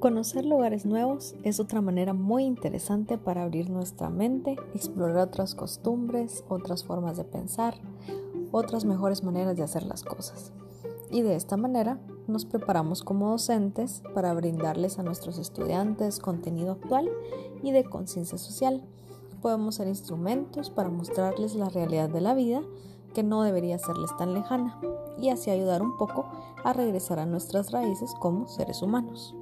Conocer lugares nuevos es otra manera muy interesante para abrir nuestra mente, explorar otras costumbres, otras formas de pensar, otras mejores maneras de hacer las cosas. Y de esta manera nos preparamos como docentes para brindarles a nuestros estudiantes contenido actual y de conciencia social. Podemos ser instrumentos para mostrarles la realidad de la vida que no debería serles tan lejana y así ayudar un poco a regresar a nuestras raíces como seres humanos.